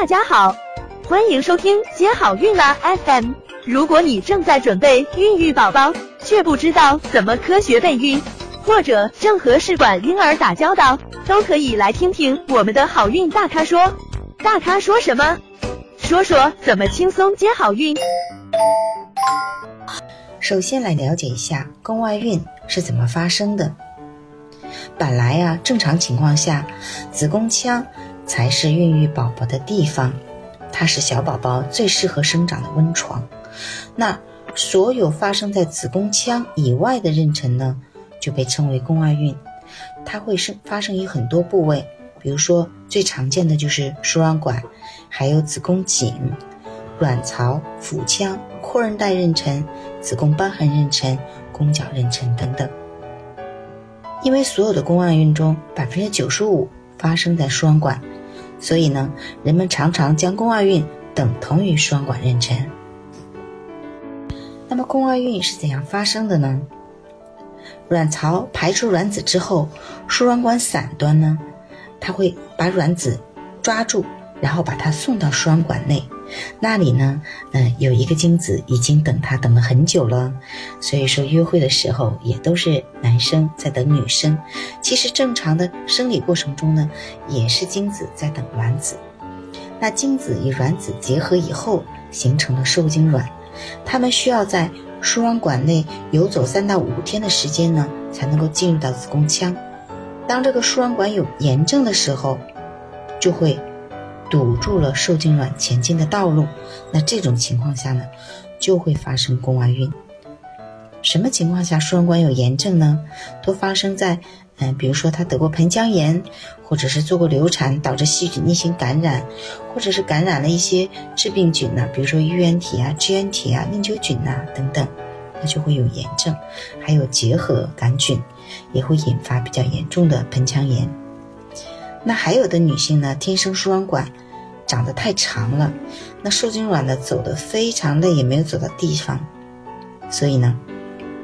大家好，欢迎收听接好运啦 FM。如果你正在准备孕育宝宝，却不知道怎么科学备孕，或者正和试管婴儿打交道，都可以来听听我们的好运大咖说。大咖说什么？说说怎么轻松接好运。首先来了解一下宫外孕是怎么发生的。本来呀，正常情况下，子宫腔才是孕育宝宝的地方，它是小宝宝最适合生长的温床。那所有发生在子宫腔以外的妊娠呢，就被称为宫外孕。它会生发生于很多部位，比如说最常见的就是输卵管，还有子宫颈、卵巢、腹腔、阔韧带妊娠、子宫瘢痕妊娠、宫角妊娠等等。因为所有的宫外孕中，百分之九十五发生在输卵管，所以呢，人们常常将宫外孕等同于输卵管妊娠。那么，宫外孕是怎样发生的呢？卵巢排出卵子之后，输卵管伞端呢，它会把卵子抓住，然后把它送到输卵管内。那里呢，嗯，有一个精子已经等他等了很久了，所以说约会的时候也都是男生在等女生。其实正常的生理过程中呢，也是精子在等卵子。那精子与卵子结合以后形成了受精卵，它们需要在输卵管内游走三到五天的时间呢，才能够进入到子宫腔。当这个输卵管有炎症的时候，就会。堵住了受精卵前进的道路，那这种情况下呢，就会发生宫外孕。什么情况下输卵管有炎症呢？都发生在，嗯，比如说他得过盆腔炎，或者是做过流产导致细菌逆行感染，或者是感染了一些致病菌呢，比如说衣原体啊、支原体啊、链球菌呐等等，那就会有炎症。还有结核杆菌，也会引发比较严重的盆腔炎。那还有的女性呢，天生输卵管长得太长了，那受精卵呢走得非常累，也没有走到地方，所以呢，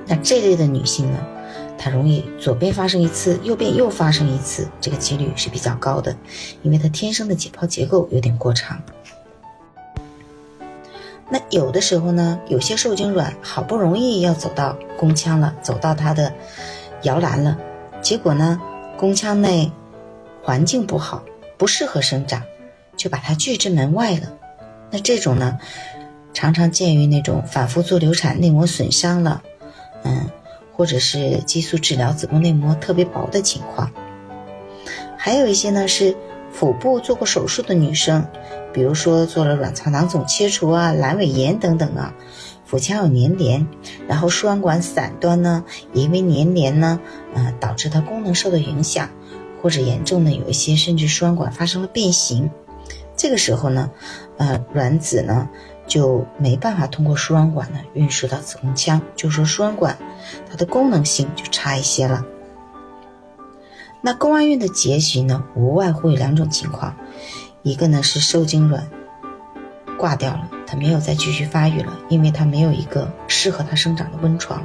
那这类的女性呢，她容易左边发生一次，右边又发生一次，这个几率是比较高的，因为她天生的解剖结构有点过长。那有的时候呢，有些受精卵好不容易要走到宫腔了，走到它的摇篮了，结果呢，宫腔内。环境不好，不适合生长，就把它拒之门外了。那这种呢，常常见于那种反复做流产、内膜损伤了，嗯，或者是激素治疗子宫内膜特别薄的情况。还有一些呢是腹部做过手术的女生，比如说做了卵巢囊肿切除啊、阑尾炎等等啊，腹腔有粘连，然后输卵管伞端呢也因为粘连呢，嗯，导致它功能受到影响。或者严重的有一些，甚至输卵管发生了变形，这个时候呢，呃，卵子呢就没办法通过输卵管呢运输到子宫腔，就说输卵管它的功能性就差一些了。那宫外孕的结局呢，无外乎有两种情况，一个呢是受精卵挂掉了。它没有再继续发育了，因为它没有一个适合它生长的温床，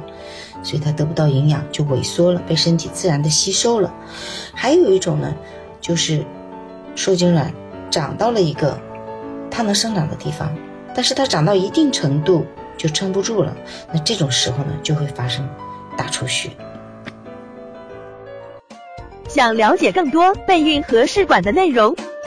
所以它得不到营养就萎缩了，被身体自然的吸收了。还有一种呢，就是受精卵长到了一个它能生长的地方，但是它长到一定程度就撑不住了，那这种时候呢就会发生大出血。想了解更多备孕和试管的内容。